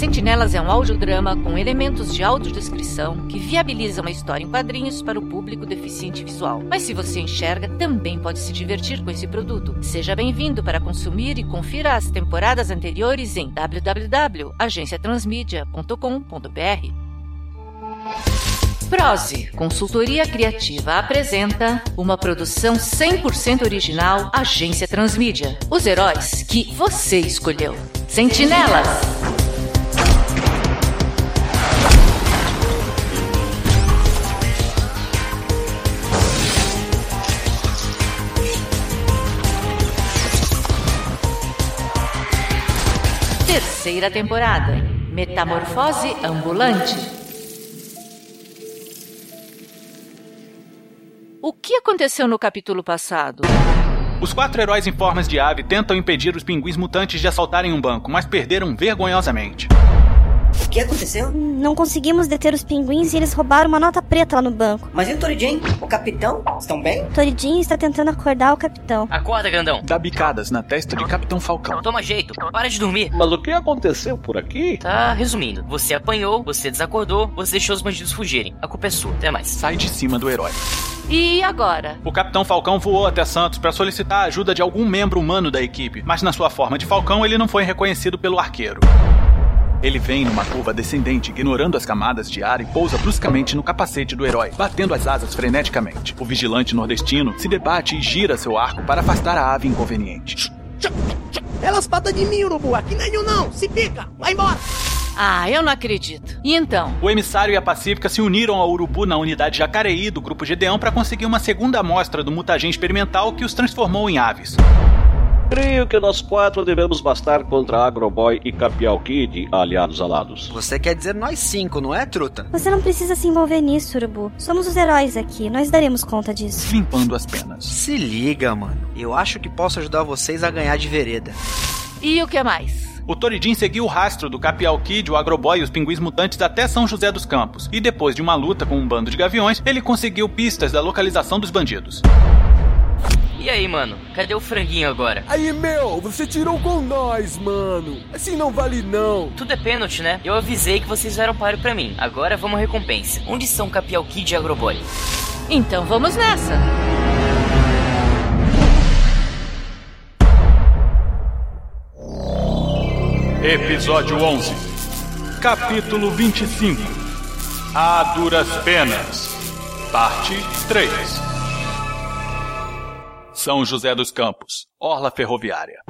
Sentinelas é um audiodrama com elementos de audiodescrição que viabilizam a história em quadrinhos para o público deficiente visual. Mas se você enxerga, também pode se divertir com esse produto. Seja bem-vindo para consumir e confira as temporadas anteriores em www.agenciatransmedia.com.br. Prose, consultoria criativa, apresenta uma produção 100% original Agência Transmídia. Os heróis que você escolheu. Sentinelas! Terceira temporada. Metamorfose ambulante. O que aconteceu no capítulo passado? Os quatro heróis em formas de ave tentam impedir os pinguins mutantes de assaltarem um banco, mas perderam vergonhosamente. O que aconteceu? Não conseguimos deter os pinguins e eles roubaram uma nota preta lá no banco. Mas e o Toridin? O capitão? Estão bem? Toridinho está tentando acordar o capitão. Acorda, grandão. Dá bicadas na testa de Capitão Falcão. Toma jeito. Para de dormir. Mas o que aconteceu por aqui? Tá, resumindo. Você apanhou, você desacordou, você deixou os bandidos fugirem. A culpa é sua. Até mais. Sai de cima do herói. E agora? O Capitão Falcão voou até Santos para solicitar a ajuda de algum membro humano da equipe, mas na sua forma de Falcão ele não foi reconhecido pelo arqueiro. Ele vem numa curva descendente, ignorando as camadas de ar e pousa bruscamente no capacete do herói, batendo as asas freneticamente. O vigilante nordestino se debate e gira seu arco para afastar a ave inconveniente. Elas patam de mim, urubu. Aqui não é eu não. Se pica. Vai embora. Ah, eu não acredito. E então? O emissário e a Pacífica se uniram ao Urubu na unidade Jacareí do grupo Gedeão para conseguir uma segunda amostra do mutagen experimental que os transformou em aves. Creio que nós quatro devemos bastar contra Agroboy e Capial Kid, aliados alados. Você quer dizer nós cinco, não é, truta? Você não precisa se envolver nisso, Urubu. Somos os heróis aqui. Nós daremos conta disso. Limpando as penas. Se liga, mano. Eu acho que posso ajudar vocês a ganhar de vereda. E o que mais? O Toridin seguiu o rastro do Capial Kid, o Agroboy e os pinguins mutantes até São José dos Campos, e depois de uma luta com um bando de gaviões, ele conseguiu pistas da localização dos bandidos. E aí, mano? Cadê o franguinho agora? Aí, meu, você tirou com nós, mano. Assim não vale não. Tudo é pênalti, né? Eu avisei que vocês eram páreo pra mim. Agora vamos à recompensa. Onde são Capial Kid e Agroboy? Então vamos nessa. Episódio 11 Capítulo 25 A Duras Penas Parte 3 São José dos Campos, Orla Ferroviária.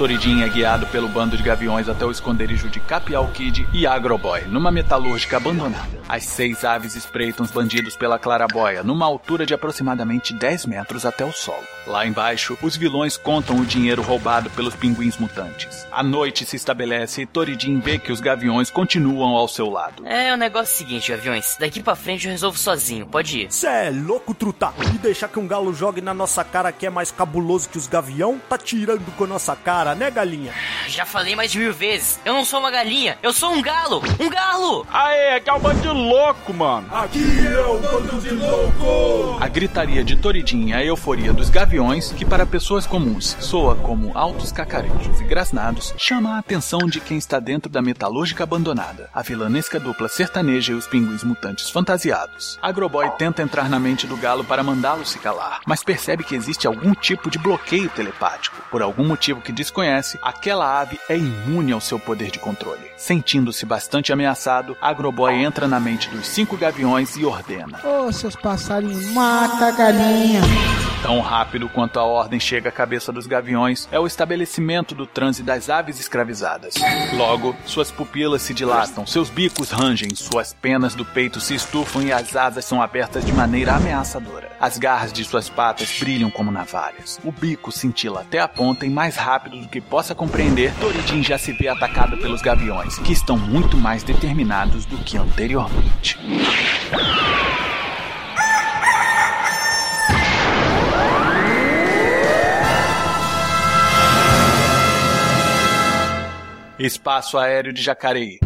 Toridin é guiado pelo bando de gaviões até o esconderijo de Capial Kid e Agroboy, numa metalúrgica abandonada. As seis aves espreitam os bandidos pela clarabóia, numa altura de aproximadamente 10 metros até o solo. Lá embaixo, os vilões contam o dinheiro roubado pelos pinguins mutantes. A noite se estabelece e Toridin vê que os gaviões continuam ao seu lado. É o negócio seguinte, gaviões. Daqui pra frente eu resolvo sozinho. Pode ir. Cê é louco, truta. E deixar que um galo jogue na nossa cara que é mais cabuloso que os gavião? Tá tirando com a nossa cara, né, galinha? Já falei mais de mil vezes. Eu não sou uma galinha. Eu sou um galo. Um galo! Aê, é que é um bando de louco, mano. Aqui é o bando de louco. A gritaria de Toridin e a euforia dos gaviões, que para pessoas comuns soa como altos cacarejos e grasnados, chama a atenção de quem está dentro da metalúrgica abandonada, a vilanesca dupla sertaneja e os pinguins mutantes fantasiados. Agroboy tenta entrar na mente do galo para mandá-lo se calar, mas percebe que existe algum tipo de bloqueio telepático. Por algum motivo que desconhece, aquela ave é imune ao seu poder de controle. Sentindo-se bastante ameaçado, Agroboy entra na mente dos cinco gaviões e ordena. Ô, oh, seus passarinhos, mata a galinha. Tão rápido quanto a ordem chega à cabeça dos gaviões, é o estabelecimento do transe das aves escravizadas. Logo, suas pupilas se dilatam, seus bicos rangem, suas penas do peito se estufam e as asas são abertas de maneira ameaçadora. As garras de suas patas brilham como navalhas. O bico cintila até a ponta e mais rápido do que possa compreender, Toridin já se vê atacado pelos gaviões, que estão muito mais determinados do que anteriormente. Espaço Aéreo de Jacareí.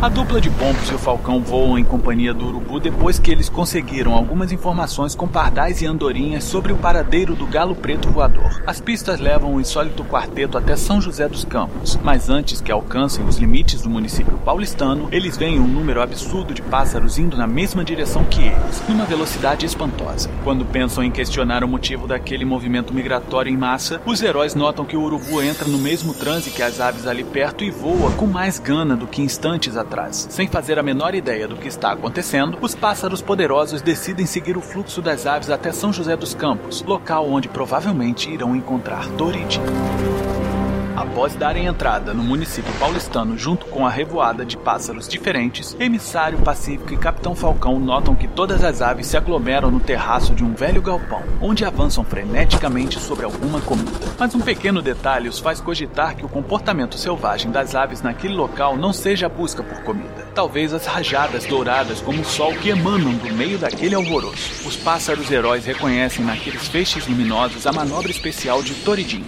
A dupla de pombos e o falcão voam em companhia do urubu depois que eles conseguiram algumas informações com pardais e andorinhas sobre o paradeiro do galo preto voador. As pistas levam o insólito quarteto até São José dos Campos, mas antes que alcancem os limites do município paulistano, eles veem um número absurdo de pássaros indo na mesma direção que eles, numa velocidade espantosa. Quando pensam em questionar o motivo daquele movimento migratório em massa, os heróis notam que o urubu entra no mesmo transe que as aves ali perto e voa com mais gana do que instantes atrás atrás. Sem fazer a menor ideia do que está acontecendo, os pássaros poderosos decidem seguir o fluxo das aves até São José dos Campos, local onde provavelmente irão encontrar Dorid. Após darem entrada no município paulistano junto com a revoada de pássaros diferentes, Emissário Pacífico e Capitão Falcão notam que todas as aves se aglomeram no terraço de um velho galpão, onde avançam freneticamente sobre alguma comida. Mas um pequeno detalhe os faz cogitar que o comportamento selvagem das aves naquele local não seja a busca por comida. Talvez as rajadas douradas como o sol que emanam do meio daquele alvoroço. Os pássaros heróis reconhecem naqueles feixes luminosos a manobra especial de Toridin.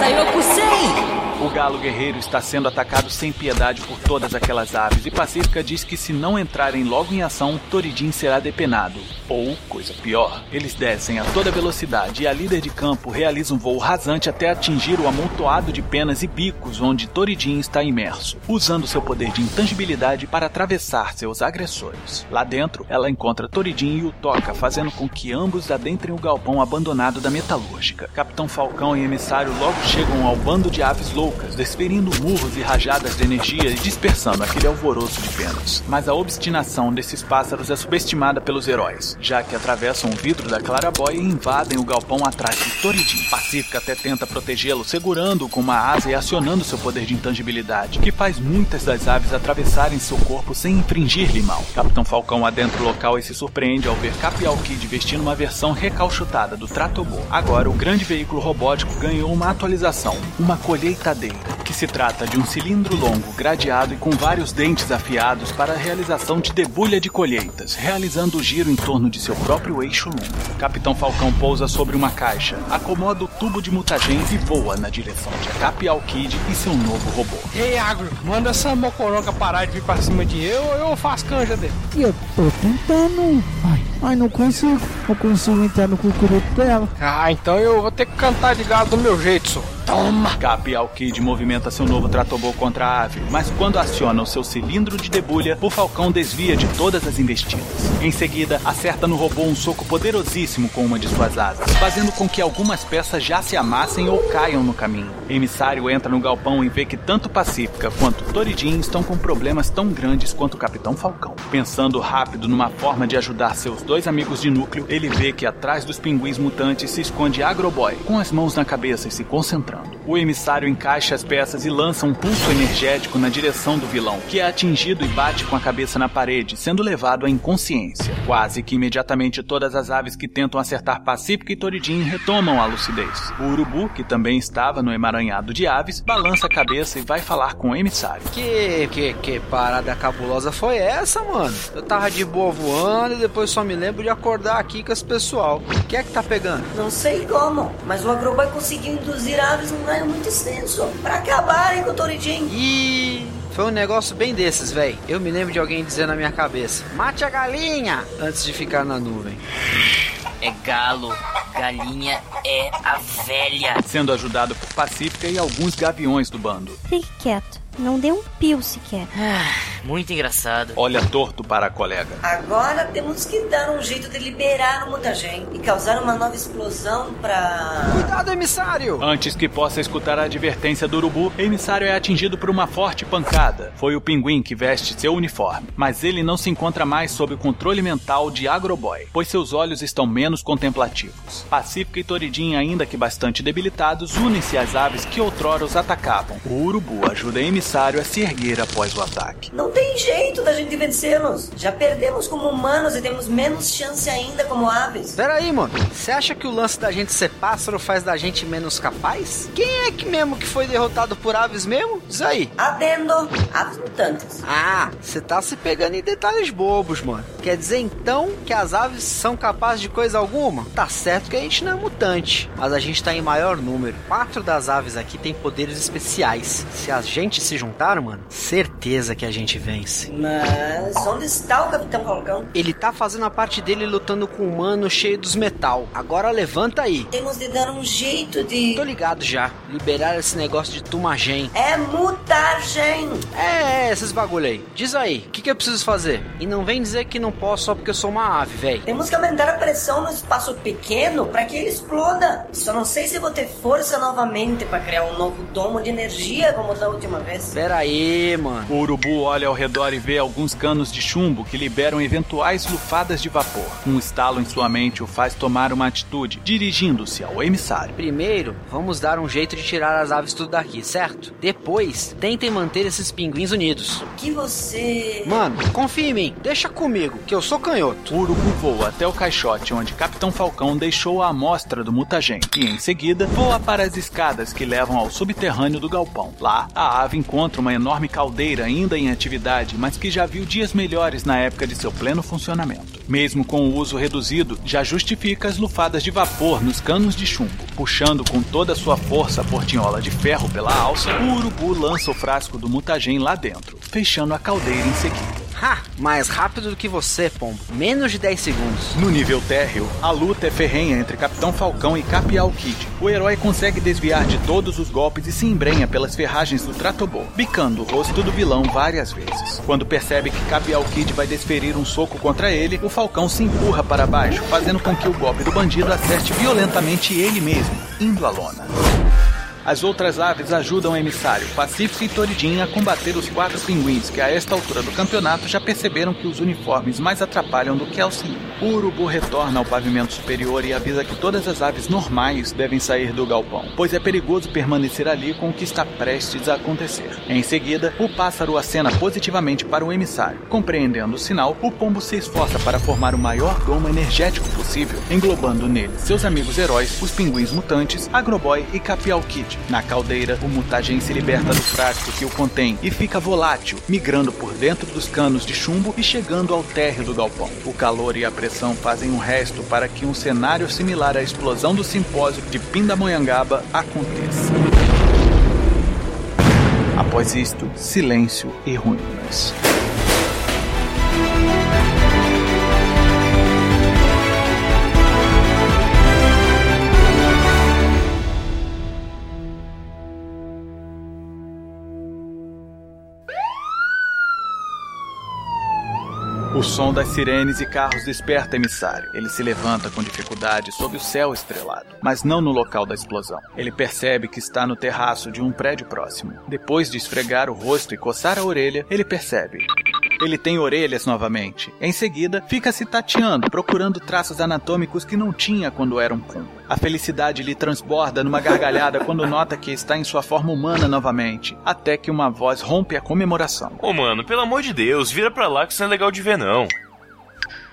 Taiokusei! O galo guerreiro está sendo atacado sem piedade por todas aquelas aves e Pacífica diz que se não entrarem logo em ação, Toridin será depenado. Ou, coisa pior, eles descem a toda velocidade e a líder de campo realiza um voo rasante até atingir o amontoado de penas e bicos onde Toridin está imerso, usando seu poder de intangibilidade para atravessar seus agressores. Lá dentro, ela encontra Toridin e o toca, fazendo com que ambos adentrem o galpão abandonado da metalúrgica. Capitão Falcão e emissário logo chegam ao bando de aves loucas desferindo murros e rajadas de energia e dispersando aquele alvoroço de penas. Mas a obstinação desses pássaros é subestimada pelos heróis, já que atravessam o vidro da clarabóia e invadem o galpão atrás de Toridin. Pacífica até tenta protegê-lo, segurando-o com uma asa e acionando seu poder de intangibilidade, que faz muitas das aves atravessarem seu corpo sem infringir-lhe mal. Capitão Falcão adentra o local e se surpreende ao ver Capial Kid vestindo uma versão recalchutada do Tratobo. Agora, o grande veículo robótico ganhou uma atualização, uma colheitadeira que se trata de um cilindro longo, gradeado e com vários dentes afiados para a realização de debulha de colheitas, realizando o giro em torno de seu próprio eixo longo. Capitão Falcão pousa sobre uma caixa, acomoda o tubo de mutagen e voa na direção de Capial Kid e seu novo robô. Ei, Agro, manda essa mocoroca parar de vir pra cima de eu ou eu faço canja dele. Eu tô tentando. Ai, ai, não consigo. Não consigo entrar no cucuruto dela. Ah, então eu vou ter que cantar de galo do meu jeito, só. Toma! Capial Kid movimenta seu novo Tratobô contra a ave, mas quando aciona o seu cilindro de debulha, o Falcão desvia de todas as investidas. Em seguida, acerta no robô um soco poderosíssimo com uma de suas asas, fazendo com que algumas peças já se amassem ou caiam no caminho. Emissário entra no galpão e vê que tanto Pacífica quanto Toridin estão com problemas tão grandes quanto o Capitão Falcão. Pensando rápido numa forma de ajudar seus dois amigos de núcleo, ele vê que atrás dos pinguins mutantes se esconde Agroboy, com as mãos na cabeça e se concentrando. O emissário encaixa as peças e lança um pulso energético na direção do vilão, que é atingido e bate com a cabeça na parede, sendo levado à inconsciência. Quase que imediatamente todas as aves que tentam acertar Pacífica e Toridin retomam a lucidez. O urubu, que também estava no emaranhado de aves, balança a cabeça e vai falar com o emissário. Que, que, que parada cabulosa foi essa, mano? Eu tava de boa voando e depois só me lembro de acordar aqui com esse pessoal. O que é que tá pegando? Não sei como, mas o Agroboy conseguiu induzir aves num raio muito extenso pra acabarem com o Toridin. E foi um negócio bem desses, véi. Eu me lembro de alguém dizer na minha cabeça: mate a galinha! Antes de ficar na nuvem. É galo, galinha é a velha. Sendo ajudado por Pacífica e alguns gaviões do bando. Fique quieto. Não dê um pio sequer. Ah, muito engraçado. Olha torto para a colega. Agora temos que dar um jeito de liberar o mutagen e causar uma nova explosão pra. Cuidado, emissário! Antes que possa escutar a advertência do urubu, emissário é atingido por uma forte pancada. Foi o pinguim que veste seu uniforme, mas ele não se encontra mais sob o controle mental de Agroboy, pois seus olhos estão menos contemplativos. Pacífica e Toridin, ainda que bastante debilitados, unem-se às aves que outrora os atacavam. O urubu ajuda o emissário a se erguer após o ataque. Não Não tem jeito da gente vencê-los. Já perdemos como humanos e temos menos chance ainda como aves. Pera aí, mano. Você acha que o lance da gente ser pássaro faz da gente menos capaz? Quem é que mesmo que foi derrotado por aves mesmo? Diz aí. Adendo, aves mutantes. Ah, você tá se pegando em detalhes bobos, mano. Quer dizer então que as aves são capazes de coisa alguma? Tá certo que a gente não é mutante, mas a gente tá em maior número. Quatro das aves aqui têm poderes especiais. Se a gente se juntar, mano, certeza que a gente vence. Mas onde está o Capitão Falcão? Ele tá fazendo a parte dele lutando com um humano cheio dos metal. Agora levanta aí. Temos de dar um jeito de. Tô ligado já. Liberar esse negócio de Tumagen. É mutagem. É, é, esses bagulho aí. Diz aí, o que, que eu preciso fazer? E não vem dizer que não posso só porque eu sou uma ave, velho. Temos que aumentar a pressão no espaço pequeno para que ele exploda. Só não sei se vou ter força novamente para criar um novo domo de energia como da última vez. Pera aí, mano. O urubu olha ao redor e vê alguns canos de chumbo que liberam eventuais lufadas de vapor. Um estalo em sua mente o faz tomar uma atitude, dirigindo-se ao emissário. Primeiro, vamos dar um jeito de tirar as aves tudo daqui, certo? Depois, tentem manter esses pinguins unidos. O que você. Mano, confia em mim, deixa comigo, que eu sou canhoto. O urubu voa até o caixote onde Capitão Falcão deixou a amostra do mutagen e, em seguida, voa para as escadas que levam ao subterrâneo do galpão. Lá, a ave encontra uma enorme caldeira ainda em atividade, mas que já viu dias melhores na época de seu pleno funcionamento. Mesmo com o uso reduzido, já justifica as lufadas de vapor nos canos de chumbo. Puxando com toda a sua força a portinhola de ferro pela alça, o urubu lança o frasco do mutagen lá dentro, fechando a caldeira em seguida. Ha! Mais rápido do que você, Pombo. Menos de 10 segundos. No nível térreo, a luta é ferrenha entre Capitão Falcão e Capial Kid. O herói consegue desviar de todos os golpes e se embrenha pelas ferragens do Tratobô, bicando o rosto do vilão várias vezes. Quando percebe que Capial Kid vai desferir um soco contra ele, o Falcão se empurra para baixo, fazendo com que o golpe do bandido acerte violentamente ele mesmo, indo à lona. As outras aves ajudam o emissário, Pacífico e Toridin a combater os quatro pinguins que a esta altura do campeonato já perceberam que os uniformes mais atrapalham do que auxiliam. O urubu retorna ao pavimento superior e avisa que todas as aves normais devem sair do galpão, pois é perigoso permanecer ali com o que está prestes a acontecer. Em seguida, o pássaro acena positivamente para o emissário. Compreendendo o sinal, o pombo se esforça para formar o maior domo energético possível, englobando nele seus amigos heróis, os pinguins mutantes, Agroboy e Capial Na caldeira, o mutagen se liberta do frasco que o contém e fica volátil, migrando por dentro dos canos de chumbo e chegando ao térreo do galpão. O calor e a pressão fazem um resto para que um cenário similar à explosão do simpósio de Pindamonhangaba aconteça. Após isto, silêncio e ruínas. O som das sirenes e carros desperta emissário. Ele se levanta com dificuldade sob o céu estrelado, mas não no local da explosão. Ele percebe que está no terraço de um prédio próximo. Depois de esfregar o rosto e coçar a orelha, ele percebe. Ele tem orelhas novamente. Em seguida, fica se tateando, procurando traços anatômicos que não tinha quando era um pombo. A felicidade lhe transborda numa gargalhada quando nota que está em sua forma humana novamente, até que uma voz rompe a comemoração. Ô mano, pelo amor de Deus, vira pra lá que isso não é legal de ver não.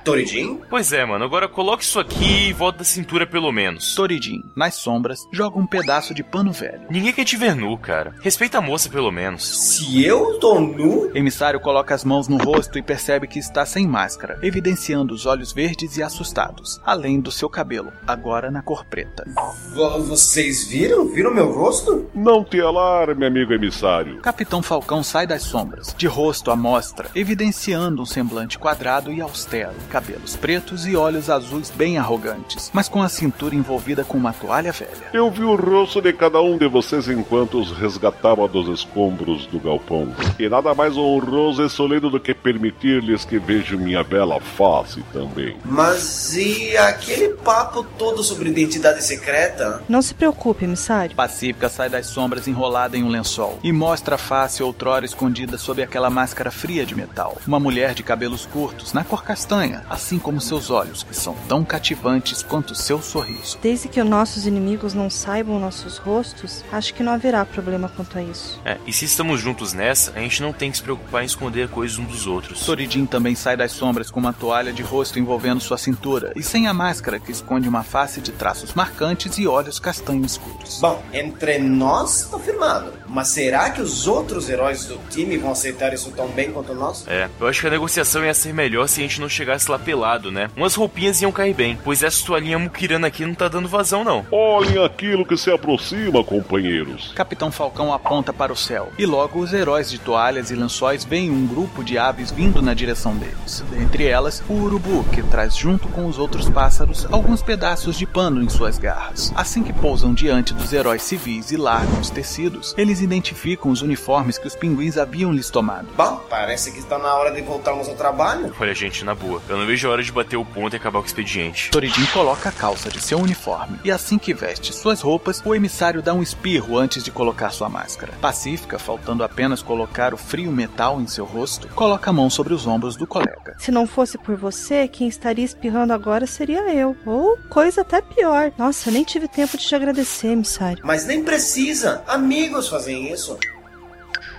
Toridin? Pois é, mano. Agora coloque isso aqui e volta da cintura pelo menos. Toridin, nas sombras, joga um pedaço de pano velho. Ninguém quer te ver nu, cara. Respeita a moça pelo menos. Se eu tô nu? Emissário coloca as mãos no rosto e percebe que está sem máscara, evidenciando os olhos verdes e assustados, além do seu cabelo, agora na cor preta. V vocês viram? Viram meu rosto? Não te alarme, amigo emissário. Capitão Falcão sai das sombras, de rosto à mostra, evidenciando um semblante quadrado e austero, cabelos pretos e olhos azuis bem arrogantes, mas com a cintura envolvida com uma toalha velha. Eu vi o rosto de cada um de vocês enquanto os resgatava dos escombros do galpão. E nada mais honroso e soleno do que permitir-lhes que vejam minha bela face também. Mas e aquele papo todo sobre identidade secreta? Não se preocupe, emissário. Pacífica sai das sombras enrolada em um lençol e mostra a face outrora escondida sob aquela máscara fria de metal. Uma mulher de cabelos curtos, na cor castanha, galinha, assim como seus olhos, que são tão cativantes quanto seu sorriso. Desde que os nossos inimigos não saibam nossos rostos, acho que não haverá problema quanto a isso. É, e se estamos juntos nessa, a gente não tem que se preocupar em esconder coisas uns dos outros. Toridin também sai das sombras com uma toalha de rosto envolvendo sua cintura e sem a máscara que esconde uma face de traços marcantes e olhos castanho escuros. Bom, entre nós, tá firmado. Mas será que os outros heróis do time vão aceitar isso tão bem quanto nós? É, eu acho que a negociação ia ser melhor se a gente não chegasse lá pelado, né? Umas roupinhas iam cair bem, pois essa toalhinha muquirana aqui não tá dando vazão, não. Olhem aquilo que se aproxima, companheiros. Capitão Falcão aponta para o céu e logo os heróis de toalhas e lençóis veem um grupo de aves vindo na direção deles. Dentre elas, o urubu, que traz junto com os outros pássaros alguns pedaços de pano em suas garras. Assim que pousam diante dos heróis civis e largam os tecidos, eles identificam os uniformes que os pinguins haviam lhes tomado. Bom, parece que está na hora de voltarmos ao trabalho. Olha, gente, na boa, eu não vejo a hora de bater o ponto e acabar com o expediente. Toridin coloca a calça de seu uniforme e assim que veste suas roupas, o emissário dá um espirro antes de colocar sua máscara. Pacífica, faltando apenas colocar o frio metal em seu rosto, coloca a mão sobre os ombros do colega. Se não fosse por você, quem estaria espirrando agora seria eu. Ou coisa até pior. Nossa, eu nem tive tempo de te agradecer, emissário. Mas nem precisa. Amigos fazem isso.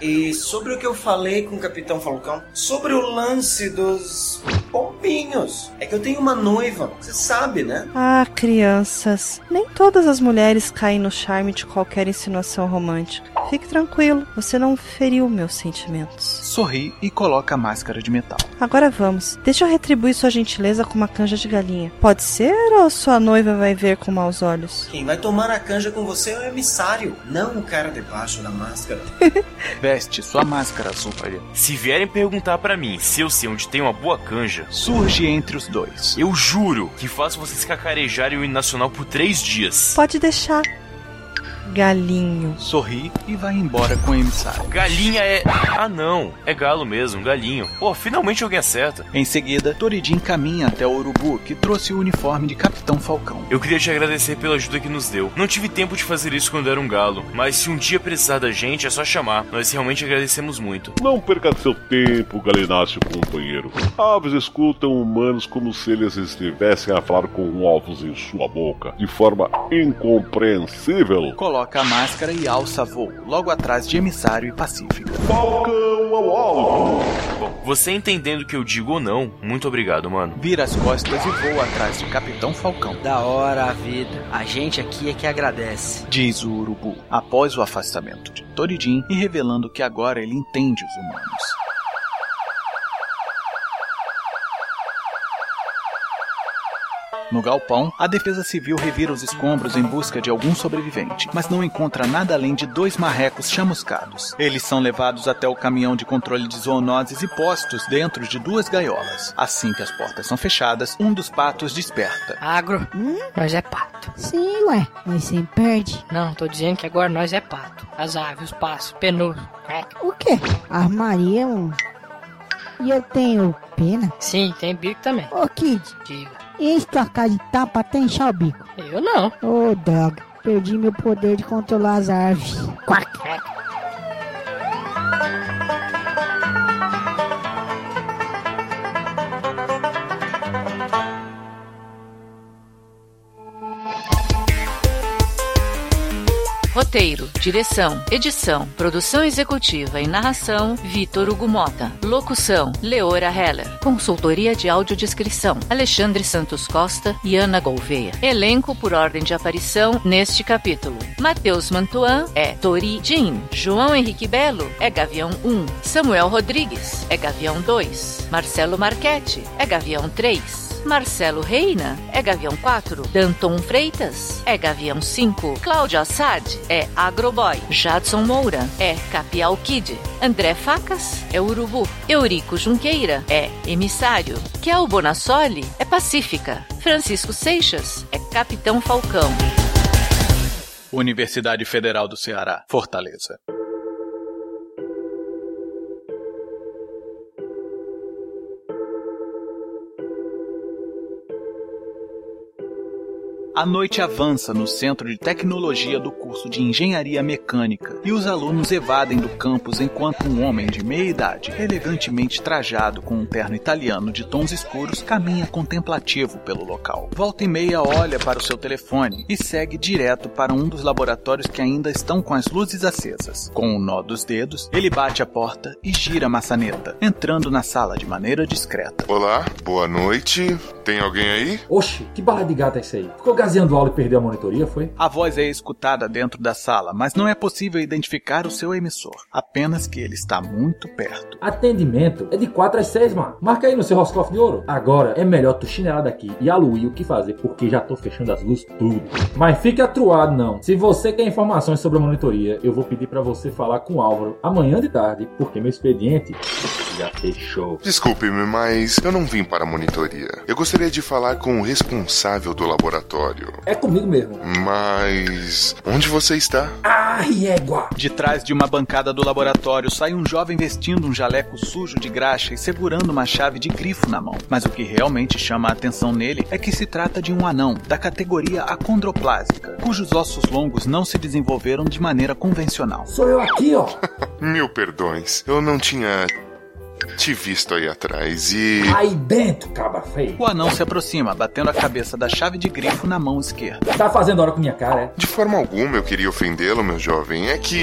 E sobre o que eu falei com o Capitão Falcão, sobre o lance dos pombinhos. É que eu tenho uma noiva, você sabe, né? Ah, crianças. Nem todas as mulheres caem no charme de qualquer insinuação romântica. Fique tranquilo, você não feriu meus sentimentos. Sorri e coloca a máscara de metal. Agora vamos. Deixa eu retribuir sua gentileza com uma canja de galinha. Pode ser ou sua noiva vai ver com maus olhos? Quem vai tomar a canja com você é o emissário, não o cara debaixo da máscara. Veste sua máscara azul. Se vierem perguntar para mim se eu sei onde tem uma boa canja, surge entre os dois. Eu juro que faço vocês cacarejarem o hino nacional por três dias. Pode deixar. Galinho. Sorri e vai embora com o emissário. Galinha é. Ah, não. É galo mesmo, galinho. Pô, finalmente alguém acerta. Em seguida, Toridin caminha até o urubu que trouxe o uniforme de Capitão Falcão. Eu queria te agradecer pela ajuda que nos deu. Não tive tempo de fazer isso quando era um galo, mas se um dia precisar da gente, é só chamar. Nós realmente agradecemos muito. Não perca seu tempo, galináceo companheiro. Aves escutam humanos como se eles estivessem a falar com ovos em sua boca, de forma incompreensível. Coloca a máscara e alça voo, logo atrás de emissário e pacífica. Falcão ao alto! Bom, você entendendo o que eu digo ou não, muito obrigado, mano. Vira as costas e voa atrás de Capitão Falcão. Da hora a vida. A gente aqui é que agradece. Diz o urubu, após o afastamento de Toridin e revelando que agora ele entende os humanos. No galpão, a defesa civil revira os escombros em busca de algum sobrevivente, mas não encontra nada além de dois marrecos chamuscados. Eles são levados até o caminhão de controle de zoonoses e postos dentro de duas gaiolas. Assim que as portas são fechadas, um dos patos desperta. Agro, hum? nós é pato. Sim, ué, mas sempre perde. Não, tô dizendo que agora nós é pato. As aves, os passos, penoso. É. O quê? Armaria um... E eu tenho pena? Sim, tem bico também. Ô, Kid. Diga. E tua cara de tapa até inchar o bico? Eu não. Ô, oh, droga. Perdi meu poder de controlar as árvores. Quack. Roteiro, direção, edição, produção executiva e narração, Vitor Hugo Mota. Locução, Leora Heller. Consultoria de audiodescrição, Alexandre Santos Costa e Ana Gouveia. Elenco por ordem de aparição neste capítulo. Matheus Mantuan é Tori Jean. João Henrique Belo é Gavião 1. Samuel Rodrigues é Gavião 2. Marcelo Marchetti é Gavião 3. Marcelo Reina é Gavião 4. Danton Freitas é Gavião 5. Cláudio Assad é Agroboy. Jadson Moura é Capial Kid. André Facas é Urubu. Eurico Junqueira é Emissário. Kel Bonassoli é Pacífica. Francisco Seixas é Capitão Falcão. Universidade Federal do Ceará, Fortaleza. A noite avança no centro de tecnologia do curso de engenharia mecânica e os alunos evadem do campus enquanto um homem de meia idade, elegantemente trajado com um terno italiano de tons escuros, caminha contemplativo pelo local. Volta e meia olha para o seu telefone e segue direto para um dos laboratórios que ainda estão com as luzes acesas. Com o nó dos dedos, ele bate a porta e gira a maçaneta, entrando na sala de maneira discreta. Olá, boa noite. Tem alguém aí? Oxe, que barra de gata é isso aí? Ficou gazeando aula e perdeu a monitoria, foi? A voz é escutada dentro da sala, mas não é possível identificar o seu emissor, apenas que ele está muito perto. Atendimento é de 4 às 6, mano. Marca aí no seu Roscoff de ouro. Agora é melhor tu chinelar daqui e aluir o que fazer, porque já tô fechando as luzes tudo. Mas fique atruado não. Se você quer informações sobre a monitoria, eu vou pedir para você falar com o Álvaro amanhã de tarde, porque meu expediente já fechou. Desculpe-me, mas eu não vim para a monitoria. Eu gostaria de falar com o responsável do laboratório. É comigo mesmo. Mas. Onde você está? Ah, égua! De trás de uma bancada do laboratório sai um jovem vestindo um jaleco sujo de graxa e segurando uma chave de grifo na mão. Mas o que realmente chama a atenção nele é que se trata de um anão da categoria acondroplásica, cujos ossos longos não se desenvolveram de maneira convencional. Sou eu aqui, ó. Mil perdões. Eu não tinha te visto aí atrás e. Aí dentro, cabra feio. O anão se aproxima, batendo a cabeça da chave de grifo na mão esquerda. Tá fazendo hora com minha cara, é? De forma alguma eu queria ofendê-lo, meu jovem. É que.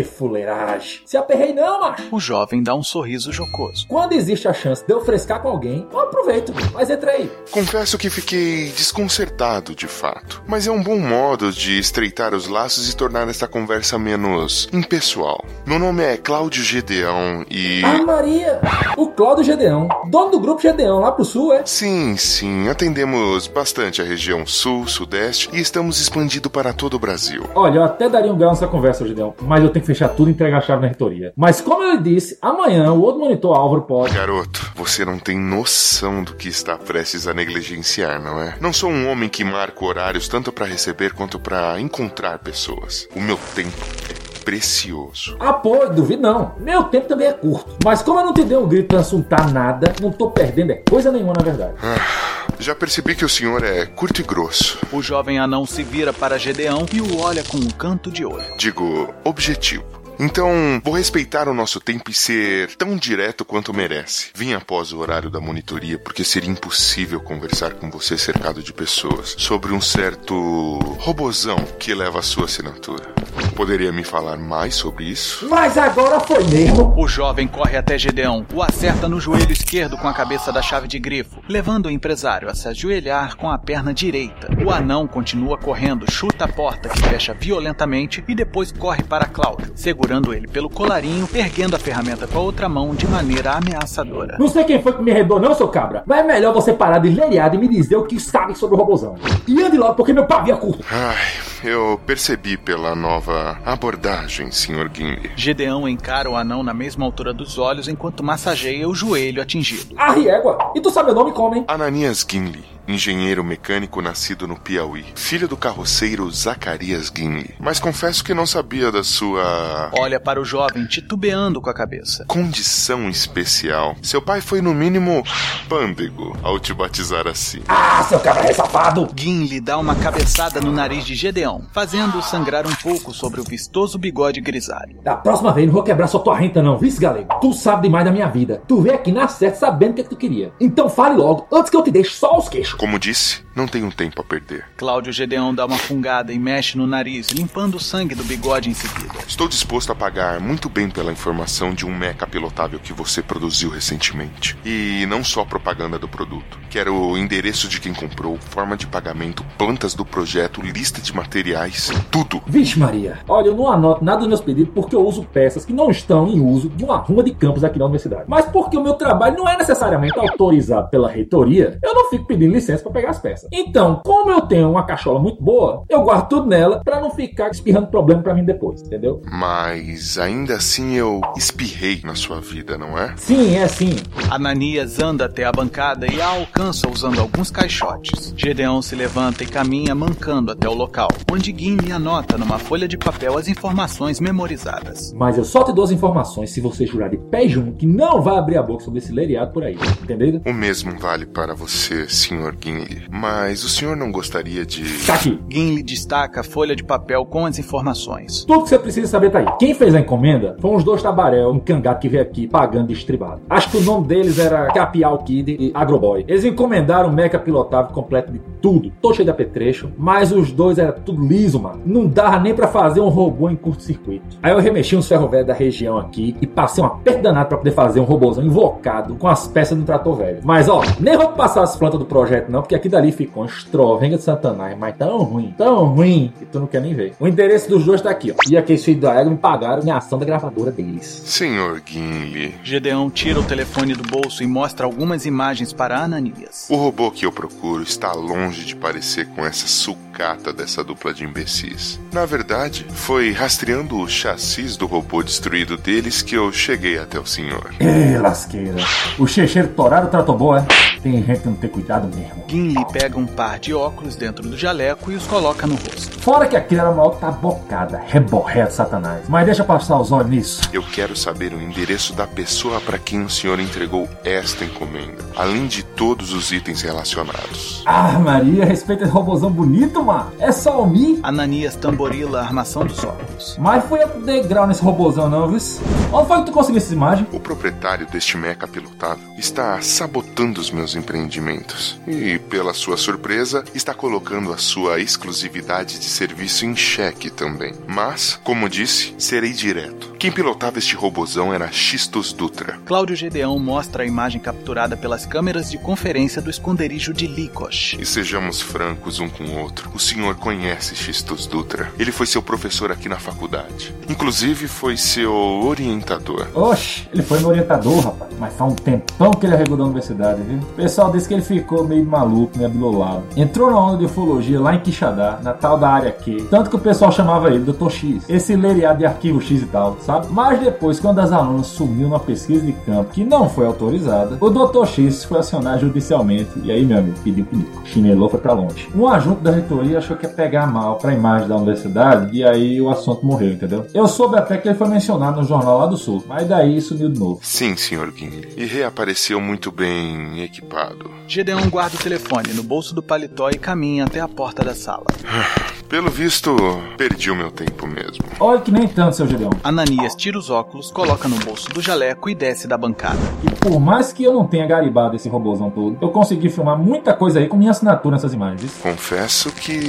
Ê, fuleiragem. Se aperrei não, macho. O jovem dá um sorriso jocoso. Quando existe a chance de eu frescar com alguém, eu aproveito. Mas entrei. Confesso que fiquei desconcertado, de fato. Mas é um bom modo de estreitar os laços e tornar esta conversa menos impessoal. Meu nome é Cláudio Gedeão e. Ah, Maria! O Cláudio Gedeão, dono do grupo Gedeão, lá pro sul, é? Sim, sim. Atendemos bastante a região sul, sudeste e estamos expandindo para todo o Brasil. Olha, eu até daria um grau nessa conversa, Gedeão, mas eu tenho que fechar tudo e entregar a chave na reitoria. Mas como eu disse, amanhã o outro monitor Álvaro pode. Garoto, você não tem noção do que está prestes a negligenciar, não é? Não sou um homem que marca horários tanto para receber quanto para encontrar pessoas. O meu tempo é precioso. Ah, pô, duvido não. Meu tempo também é curto. Mas como eu não te dei um grito pra assuntar nada, não tô perdendo é coisa nenhuma na verdade. Ah, já percebi que o senhor é curto e grosso. O jovem anão se vira para Gedeão e o olha com um canto de olho. Digo, objetivo. Então, vou respeitar o nosso tempo e ser tão direto quanto merece. Vim após o horário da monitoria porque seria impossível conversar com você cercado de pessoas sobre um certo robozão que leva a sua assinatura. Poderia me falar mais sobre isso? Mas agora foi mesmo. O jovem corre até Gedeão, o acerta no joelho esquerdo com a cabeça da chave de grifo, levando o empresário a se ajoelhar com a perna direita. O anão continua correndo, chuta a porta que fecha violentamente e depois corre para Cláudio, segurando ele pelo colarinho, erguendo a ferramenta com a outra mão de maneira ameaçadora. Não sei quem foi que me arredou, não, seu cabra. Mas é melhor você parar de leriado e me dizer o que sabe sobre o robozão. E ande logo, porque meu pavio é curto. Ai, eu percebi pela nova abordagem, Sr. Gimli. Gedeão encara o anão na mesma altura dos olhos enquanto massageia o joelho atingido. Ah, égua. E tu sabe o nome como, hein? Ananias Gimli engenheiro mecânico nascido no Piauí, filho do carroceiro Zacarias Gimli. Mas confesso que não sabia da sua. Olha para o jovem titubeando com a cabeça. Condição especial. Seu pai foi, no mínimo, pândego ao te batizar assim. Ah, seu cabra safado! Gimli dá uma cabeçada no nariz de Gedeão, fazendo-o sangrar um pouco sobre o vistoso bigode grisalho. Da próxima vez não vou quebrar sua tua renta, não, vice galego? Tu sabe demais da minha vida. Tu veio aqui na certa sabendo o que, é que tu queria. Então fale logo, antes que eu te deixe só os queixos. Como disse, não tenho tempo a perder. Cláudio Gedeão dá uma fungada e mexe no nariz, limpando o sangue do bigode em seguida. Estou disposto a pagar muito bem pela informação de um mecha pilotável que você produziu recentemente. E não só propaganda do produto. Quero o endereço de quem comprou, forma de pagamento, plantas do projeto, lista de materiais, tudo. Vixe Maria, olha, eu não anoto nada dos meus pedidos porque eu uso peças que não estão em uso de uma ruma de campos aqui na universidade. Mas porque o meu trabalho não é necessariamente autorizado pela reitoria, eu não fico pedindo licença para pegar as peças. Então, como eu tenho uma cachola muito boa, eu guardo tudo nela para não ficar espirrando problema para mim depois, entendeu? Mas ainda assim eu espirrei na sua vida, não é? Sim, é sim. Ananias anda até a bancada e a alcança usando alguns caixotes. Gedeão se levanta e caminha mancando até o local, onde Gimli anota numa folha de papel as informações memorizadas. Mas eu só te dou as informações se você jurar de pé junto que não vai abrir a boca sobre esse leriado por aí, entendeu? O mesmo vale para você, senhor Sr. Gimli, mas o senhor não gostaria de. Tá aqui. Gimli destaca a folha de papel com as informações. Tudo que você precisa saber tá aí. Quem fez a encomenda foi uns dois tabaréu, um cangato que veio aqui pagando de estribado. Acho que o nome deles era Capial Kid e Agroboy. Eles encomendaram um mecha pilotável completo de tudo, todo cheio de apetrecho, mas os dois era tudo liso, mano. Não dava nem pra fazer um robô em curto-circuito. Aí eu remexi uns ferro velho da região aqui e passei uma perda danada pra poder fazer um robôzão invocado com as peças do trator velho. Mas ó, nem vou passar as plantas do projeto não, porque aqui dali ficou uma estrovenga de Satanás, mas tão ruim, tão ruim, que tu não quer nem ver. O endereço dos dois tá aqui, ó. E aqueles filhos da égua me pagaram em ação da gravadora deles. Senhor Gimli, Gedeão tira o telefone do bolso e mostra algumas imagens para Ananias. o robô que eu procuro está longe de parecer com essa sucata dessa dupla de imbecis. Na verdade, foi rastreando o chassis do robô destruído deles que eu cheguei até o senhor. Ê, lasqueira. O checheiro toraram o trator boa, é? Tem gente que não tem cuidado mesmo. Gimli pega um par de óculos dentro do jaleco e os coloca no rosto. Fora que aquilo era uma alta bocada, reborré de satanás. Mas deixa passar os olhos nisso. Eu quero saber o endereço da pessoa para quem o senhor entregou esta encomenda, além de todos os itens relacionados. Ah, Maria, respeita esse robôzão bonito, mano. É só o Mi. Ananias tamborila a armação dos óculos. Mas fui eu que dei grau nesse robôzão, não, viu? Onde foi que tu conseguiu essa imagem? O proprietário deste meca pilotável está sabotando os meus empreendimentos e, pela sua surpresa, está colocando a sua exclusividade de serviço em xeque também. Mas, como disse, serei direto. Quem pilotava este robozão era Xistos Dutra. Cláudio Gedeão mostra a imagem capturada pelas câmeras de conferência do esconderijo de Likos. E sejamos francos um com o outro. O senhor conhece Xistos Dutra. Ele foi seu professor aqui na faculdade. Inclusive foi seu orientador. Oxe, ele foi meu orientador, rapaz. Mas faz um tempão que ele arregou da universidade, viu? O pessoal disse que ele ficou meio maluco, meio abilolado. Entrou na onda de ufologia lá em Quixadá, na tal da área Q. Tanto que o pessoal chamava ele Dr. X. Esse leriado de arquivo X e tal, sabe? Mas depois, quando as alunas sumiu numa pesquisa de campo que não foi autorizada, o Dr. X foi acionar judicialmente. E aí, meu amigo, pediu pinico. Chinelou foi pra longe. Um adjunto da reitoria achou que ia pegar mal pra imagem da universidade e aí o assunto morreu, entendeu? Eu soube até que ele foi mencionado no jornal lá do sul, mas daí sumiu de novo. Sim, senhor Gimli. E reapareceu muito bem equipado. Gedeão guarda o telefone no bolso do paletó e caminha até a porta da sala. Pelo visto, perdi o meu tempo mesmo. Olha que nem tanto, seu Gedeão. Ananias tira os óculos, coloca no bolso do jaleco e desce da bancada. E por mais que eu não tenha garibado esse robôzão todo, eu consegui filmar muita coisa aí com minha assinatura nessas imagens. Confesso que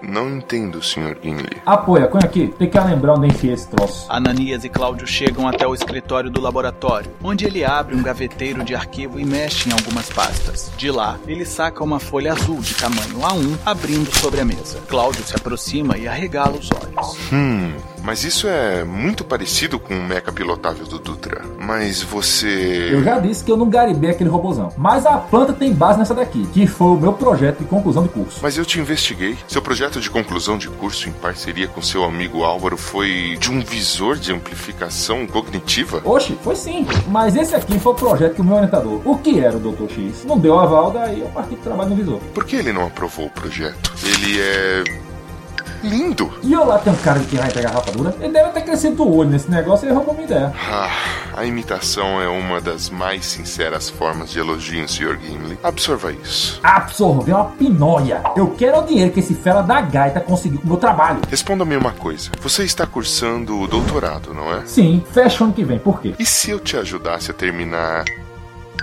não entendo, senhor Gimli. Apoia, põe aqui. Tem que lembrar onde enfiei esse troço. Ananias e Cláudio chegam até o escritório do laboratório, onde ele abre um gaveteiro de arquivo e mexe em algumas pastas. De lá, ele saca uma folha azul de tamanho A1, abrindo sobre a mesa. Cláudio se aproxima e arregala os olhos. Hum, mas isso é muito parecido com o mecha pilotável do Dutra. Mas você. Eu já disse que eu não garibei aquele robôzão. Mas a planta tem base nessa daqui, que foi o meu projeto de conclusão de curso. Mas eu te investiguei. Seu projeto de conclusão de curso em parceria com seu amigo Álvaro foi de um visor de amplificação cognitiva? Oxe, foi sim. Mas esse aqui foi o projeto que o meu orientador, o que era o Dr. X, não deu aval, daí eu parti do trabalho no visor. Por que ele não aprovou o projeto? Ele é. Lindo. E eu lá tem um cara que vai pegar a rapadura. Ele deve ter crescido o olho nesse negócio e ele roubou minha ideia. Ah, a imitação é uma das mais sinceras formas de elogio, Sr. Gimli. Absorva isso. Absorver uma pinóia. Eu quero o dinheiro que esse fera da gaita conseguiu com o meu trabalho. Responda-me uma coisa. Você está cursando o doutorado, não é? Sim, fecha ano que vem. Por quê? E se eu te ajudasse a terminar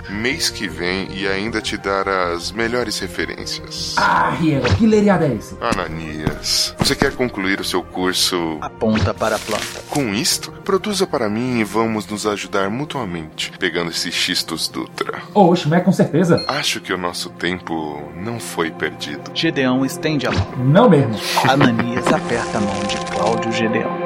mês que vem e ainda te dar as melhores referências? Ah, Riego, que leriada é esse? Ananias, você quer concluir o seu curso? Aponta para a planta. Com isto, produza para mim e vamos nos ajudar mutuamente, pegando esses xistos Dutra. Oxe, mas com certeza. Acho que o nosso tempo não foi perdido. Gedeão estende a mão. Não mesmo. Ananias aperta a mão de Cláudio Gedeão.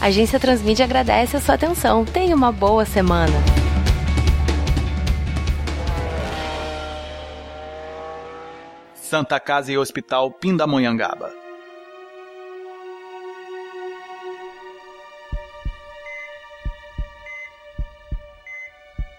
A Agência Transmídia agradece a sua atenção. Tenha uma boa semana. Santa Casa e Hospital Pindamonhangaba.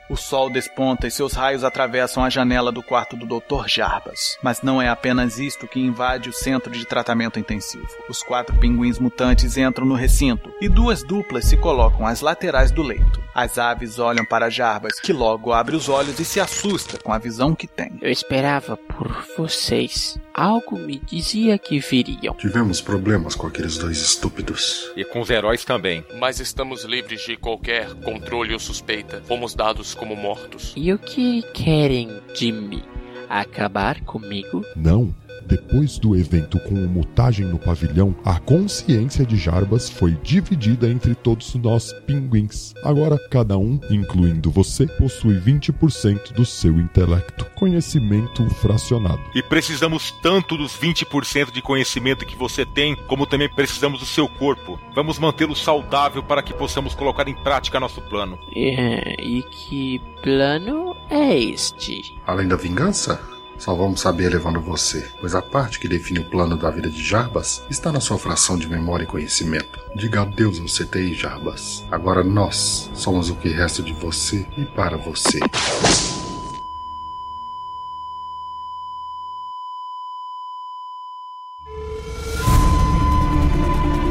O sol desponta e seus raios atravessam a janela do quarto do Dr. Jarbas. Mas não é apenas isto que invade o centro de tratamento intensivo. Os quatro pinguins mutantes entram no recinto e duas duplas se colocam às laterais do leito. As aves olham para Jarbas, que logo abre os olhos e se assusta com a visão que tem. Eu esperava por vocês. Algo me dizia que viriam. Tivemos problemas com aqueles dois estúpidos. E com os heróis também. Mas estamos livres de qualquer controle ou suspeita. Fomos dados como mortos. E o que querem de mim? Acabar comigo? Não. Depois do evento com o mutagem no pavilhão, a consciência de Jarbas foi dividida entre todos nós pinguins. Agora, cada um, incluindo você, possui 20% do seu intelecto, conhecimento fracionado. E precisamos tanto dos 20% de conhecimento que você tem, como também precisamos do seu corpo. Vamos mantê-lo saudável para que possamos colocar em prática nosso plano. É, e que plano é este? Além da vingança? Só vamos saber levando você, pois a parte que define o plano da vida de Jarbas está na sua fração de memória e conhecimento. Diga adeus ao CTI, Jarbas. Agora nós somos o que resta de você e para você.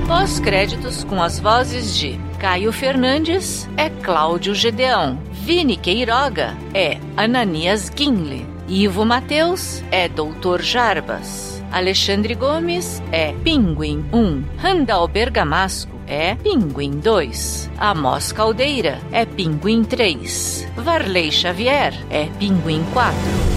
Pós-créditos com as vozes de Caio Fernandes é Cláudio Gedeão, Vini Queiroga é Ananias Guinle, Ivo Mateus é Doutor Jarbas. Alexandre Gomes é Pinguim 1. Randall Bergamasco é Pinguim 2. Amos Caldeira é Pinguim 3. Varley Xavier é Pinguim 4.